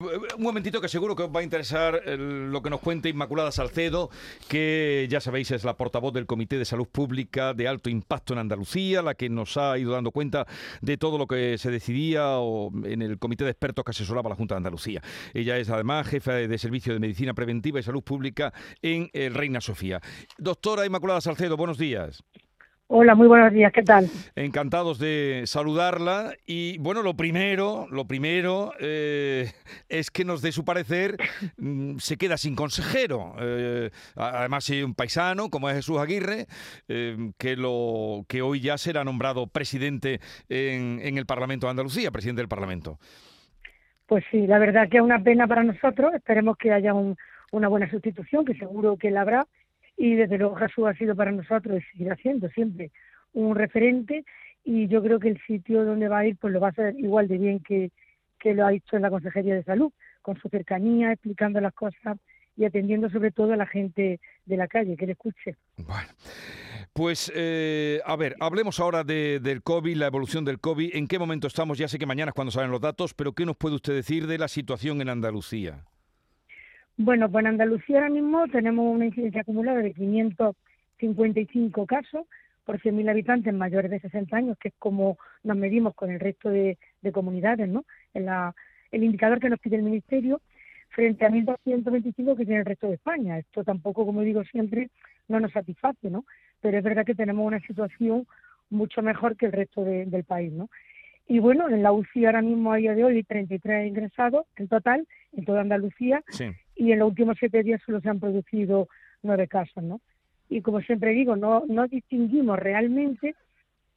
Un momentito que seguro que os va a interesar lo que nos cuenta Inmaculada Salcedo, que ya sabéis es la portavoz del Comité de Salud Pública de Alto Impacto en Andalucía, la que nos ha ido dando cuenta de todo lo que se decidía en el Comité de Expertos que asesoraba la Junta de Andalucía. Ella es además jefa de Servicio de Medicina Preventiva y Salud Pública en el Reina Sofía. Doctora Inmaculada Salcedo, buenos días. Hola, muy buenos días, ¿qué tal? Encantados de saludarla y bueno, lo primero, lo primero eh, es que nos dé su parecer, mm, se queda sin consejero. Eh, además, hay un paisano como es Jesús Aguirre, eh, que, lo, que hoy ya será nombrado presidente en, en el Parlamento de Andalucía, presidente del Parlamento. Pues sí, la verdad que es una pena para nosotros, esperemos que haya una buena sustitución, que seguro que la habrá y desde luego Jesús ha sido para nosotros y seguirá siendo siempre un referente y yo creo que el sitio donde va a ir pues lo va a hacer igual de bien que, que lo ha hecho en la Consejería de Salud, con su cercanía, explicando las cosas y atendiendo sobre todo a la gente de la calle, que le escuche. Bueno, pues eh, a ver, hablemos ahora de, del COVID, la evolución del COVID. ¿En qué momento estamos? Ya sé que mañana es cuando salen los datos, pero ¿qué nos puede usted decir de la situación en Andalucía? Bueno, pues en Andalucía ahora mismo tenemos una incidencia acumulada de 555 casos por 100.000 habitantes mayores de 60 años, que es como nos medimos con el resto de, comunidades, ¿no? En la, el indicador que nos pide el Ministerio frente a 1.225 que tiene el resto de España. Esto tampoco, como digo siempre, no nos satisface, ¿no? Pero es verdad que tenemos una situación mucho mejor que el resto del país, ¿no? Y bueno, en la UCI ahora mismo a día de hoy 33 ingresados en total, en toda Andalucía, y en los últimos siete días solo se han producido nueve casos, ¿no? Y como siempre digo, no, no distinguimos realmente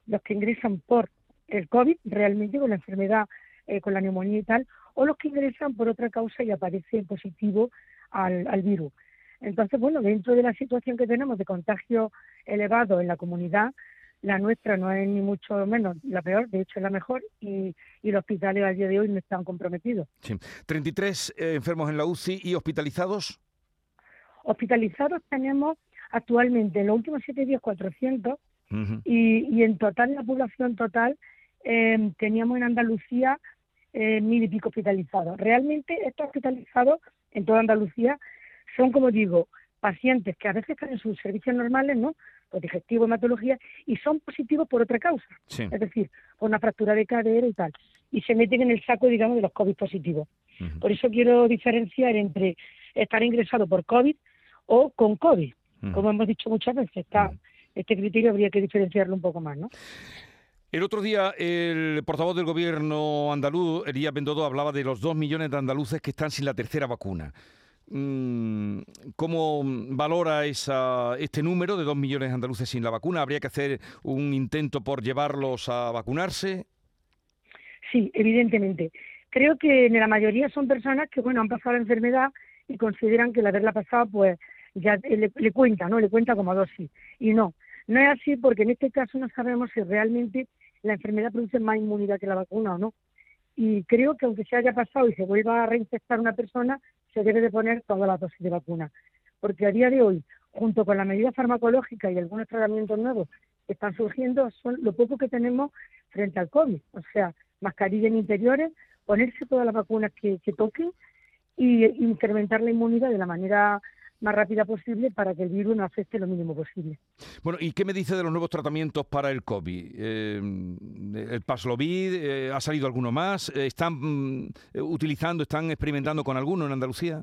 los que ingresan por el COVID, realmente con la enfermedad, eh, con la neumonía y tal, o los que ingresan por otra causa y aparecen positivo al, al virus. Entonces, bueno, dentro de la situación que tenemos de contagio elevado en la comunidad, la nuestra no es ni mucho menos la peor, de hecho es la mejor, y, los hospitales al día de hoy no están comprometidos. Sí. 33 eh, enfermos en la UCI y hospitalizados. Hospitalizados tenemos actualmente en los últimos siete días 400 y, en total, la población total, eh, teníamos en Andalucía eh, mil y pico hospitalizados. Realmente estos hospitalizados en toda Andalucía son, como digo, pacientes que a veces están en sus servicios normales, ¿no? Pues digestivo, hematología, y son positivos por otra causa. Es decir, por una fractura de cadera y tal. Y se meten en el saco, digamos, de los COVID positivos. Por eso quiero diferenciar entre estar ingresado por COVID o con COVID. Como hemos dicho muchas veces, está, este criterio habría que diferenciarlo un poco más, ¿no? El otro día el portavoz del gobierno andaluz, Elías Bendodo, hablaba de los dos millones de andaluces que están sin la tercera vacuna. Mm, ¿Cómo valora esa, este número de dos millones de andaluces sin la vacuna? ¿Habría que hacer un intento por llevarlos a vacunarse? Sí, evidentemente. Creo que en la mayoría son personas que, bueno, han pasado la enfermedad y consideran que el haberla pasado, pues, ya le, le cuenta, ¿no? Le cuenta como dosis. Y no, no es así porque en este caso no sabemos si realmente la enfermedad produce más inmunidad que la vacuna o no. Y creo que aunque se haya pasado y se vuelva a reinfectar una persona, se debe de poner toda la dosis de vacuna. Porque a día de hoy, junto con la medida farmacológica y algunos tratamientos nuevos que están surgiendo, son lo poco que tenemos frente al COVID. O sea, mascarilla en interiores, ponerse todas las vacunas que, toquen y incrementar la inmunidad de la manera más rápida posible para que el virus no afecte lo mínimo posible. Bueno, ¿y qué me dice de los nuevos tratamientos para el COVID? Eh, ¿El Paslovid? Eh, ¿Ha salido alguno más? Eh, ¿Están mm, utilizando, están experimentando con alguno en Andalucía?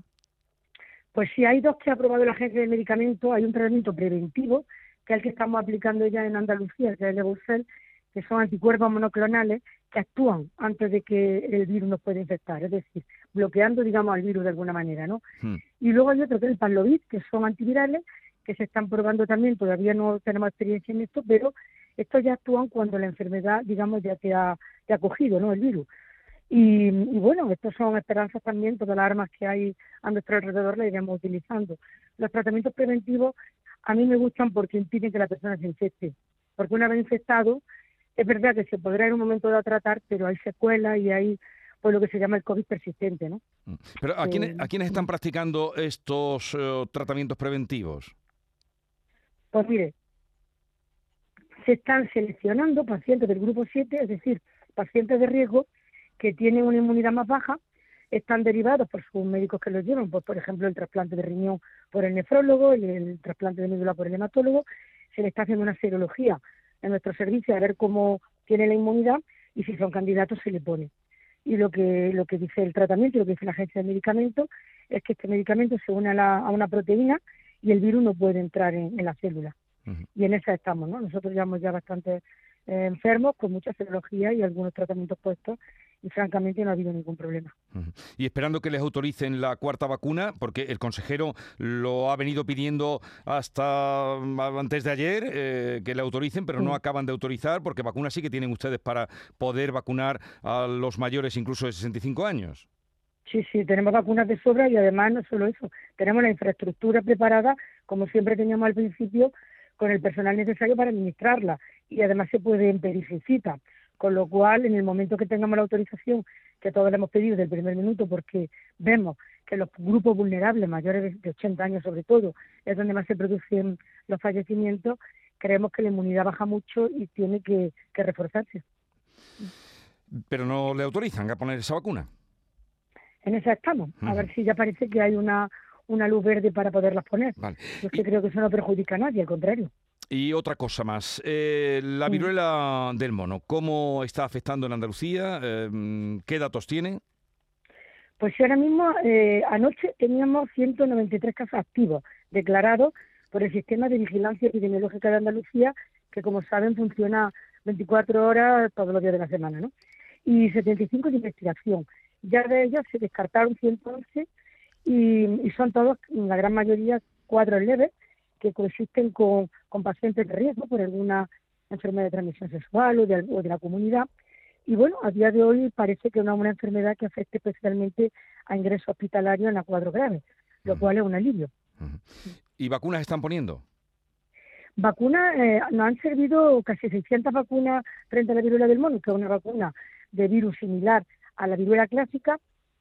Pues sí, hay dos que ha aprobado la Agencia de Medicamentos. Hay un tratamiento preventivo, que es el que estamos aplicando ya en Andalucía, que es el de que son anticuerpos monoclonales que actúan antes de que el virus nos pueda infectar, es decir, bloqueando, digamos, al virus de alguna manera, ¿no? Hmm. Y luego hay otro que es el Pavlovit, que son antivirales, que se están probando también, todavía no tenemos experiencia en esto, pero estos ya actúan cuando la enfermedad, digamos, ya te ha, te ha cogido, ¿no?, el virus. Y, y, bueno, estos son esperanzas también, todas las armas que hay a nuestro alrededor las iremos utilizando. Los tratamientos preventivos a mí me gustan porque impiden que la persona se infecte, porque una vez infectado, es verdad que se podrá en un momento dado tratar, pero hay secuelas y hay pues lo que se llama el COVID persistente, ¿no? Mm. Pero ¿a, quiénes, ¿a quiénes están practicando estos eh, tratamientos preventivos? Pues mire, se están seleccionando pacientes del grupo 7, es decir, pacientes de riesgo que tienen una inmunidad más baja, están derivados por sus médicos que los llevan, pues, por ejemplo, el trasplante de riñón por el nefrólogo, el, el trasplante de médula por el hematólogo, se le está haciendo una serología en nuestro servicio a ver cómo tiene la inmunidad y si son candidatos se le pone. Y lo que, lo que dice el tratamiento y lo que dice la agencia de medicamentos es que este medicamento se une a, a una proteína y el virus no puede entrar en, en la célula. Y en esa estamos, ¿no? Nosotros llevamos ya bastante eh, enfermos con mucha serología y algunos tratamientos puestos y francamente no ha habido ningún problema. Y esperando que les autoricen la cuarta vacuna, porque el consejero lo ha venido pidiendo hasta mm, antes de ayer, eh, que le autoricen, pero no acaban de autorizar, porque vacunas sí que tienen ustedes para poder vacunar a los mayores incluso de 65 años. Sí, sí, tenemos vacunas de sobra y además no solo eso, tenemos la infraestructura preparada, como siempre teníamos al principio, con el personal necesario para administrarla y además se puede pedir sin cita. Con lo cual, en el momento que tengamos la autorización, que todos le hemos pedido desde el primer minuto, porque vemos que los grupos vulnerables, mayores de 80 años sobre todo, es donde más se producen los fallecimientos, creemos que la inmunidad baja mucho y tiene que, que reforzarse. Pero no le autorizan a poner esa vacuna. En esa estamos. A ver si ya parece que hay una, una luz verde para poderlas poner. Yo que creo que eso no perjudica a nadie, al contrario. Y otra cosa más, eh, la viruela del mono, ¿cómo está afectando en Andalucía? Eh, ¿Qué datos tiene? Pues ahora mismo, eh, anoche teníamos 193 casos activos declarados por el Sistema de Vigilancia Epidemiológica de Andalucía, que como saben funciona 24 horas todos los días de la semana, ¿no? Y 75 de investigación. Ya de ellas se descartaron 111 y, son todos, la gran mayoría, cuadros leves que coexisten con, con pacientes de riesgo por alguna enfermedad de transmisión sexual o de, de la comunidad. Y bueno, a día de hoy parece que no es una enfermedad que afecte especialmente a ingreso hospitalario en la cuadro grave, lo cual es un alivio. ¿Y vacunas están poniendo? Vacunas, eh, nos han servido casi 600 vacunas frente a la viruela del mono, que es una vacuna de virus similar a la viruela clásica,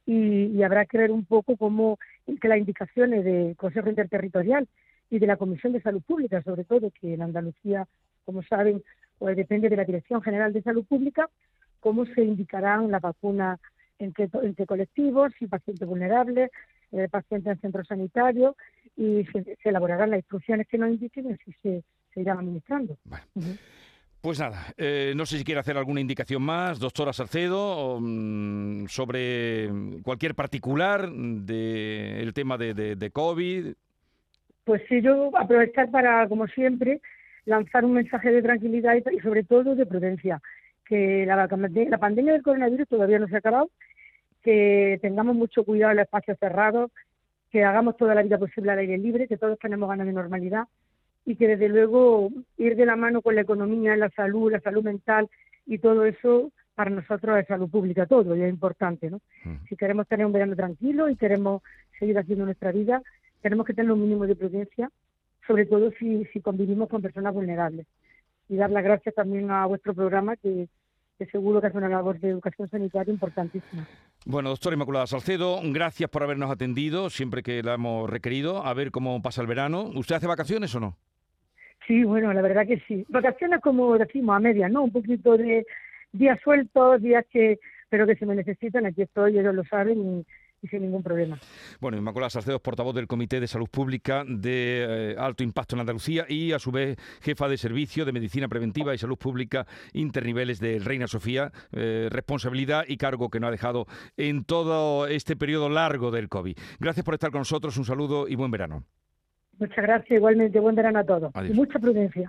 y, habrá que ver un poco cómo que las indicaciones del Consejo Interterritorial y de la Comisión de Salud Pública, sobre todo, que en Andalucía, como saben, pues depende de la Dirección General de Salud Pública, cómo se indicarán las vacunas entre, entre colectivos y pacientes vulnerables, eh, pacientes en centros sanitarios, y se, elaborarán las instrucciones que nos indiquen y así se, irán administrando. Pues nada, eh, no sé si quiere hacer alguna indicación más, doctora Salcedo, mm, sobre cualquier particular del tema de, de, COVID. Pues sí, yo aprovechar para, como siempre, lanzar un mensaje de tranquilidad y, sobre todo de prudencia, que la, la pandemia del coronavirus todavía no se ha acabado, que tengamos mucho cuidado en los espacios cerrados, que hagamos toda la vida posible al aire libre, que todos tenemos ganas de normalidad y que desde luego ir de la mano con la economía, la salud, la salud mental y todo eso para nosotros es salud pública todo y es importante, ¿no? Si queremos tener un verano tranquilo y queremos seguir haciendo nuestra vida, tenemos que tener un mínimo de prudencia, sobre todo si, si convivimos con personas vulnerables. Y dar las gracias también a vuestro programa que, que seguro que hace una labor de educación sanitaria importantísima. Bueno, doctora Inmaculada Salcedo, gracias por habernos atendido siempre que la hemos requerido. A ver cómo pasa el verano. ¿Usted hace vacaciones o no? Sí, bueno, la verdad que sí. Vacaciones como decimos a media, ¿no? Un poquito de días sueltos, días que, pero que se me necesitan, aquí estoy, ellos lo saben y, sin ningún problema. Bueno, Inmaculada Salcedo portavoz del Comité de Salud Pública de eh, Alto Impacto en Andalucía y a su vez jefa de Servicio de Medicina Preventiva y Salud Pública Interniveles de Reina Sofía, eh, responsabilidad y cargo que no ha dejado en todo este periodo largo del COVID. Gracias por estar con nosotros, un saludo y buen verano. Muchas gracias, igualmente. Buen verano a todos. Y mucha prudencia.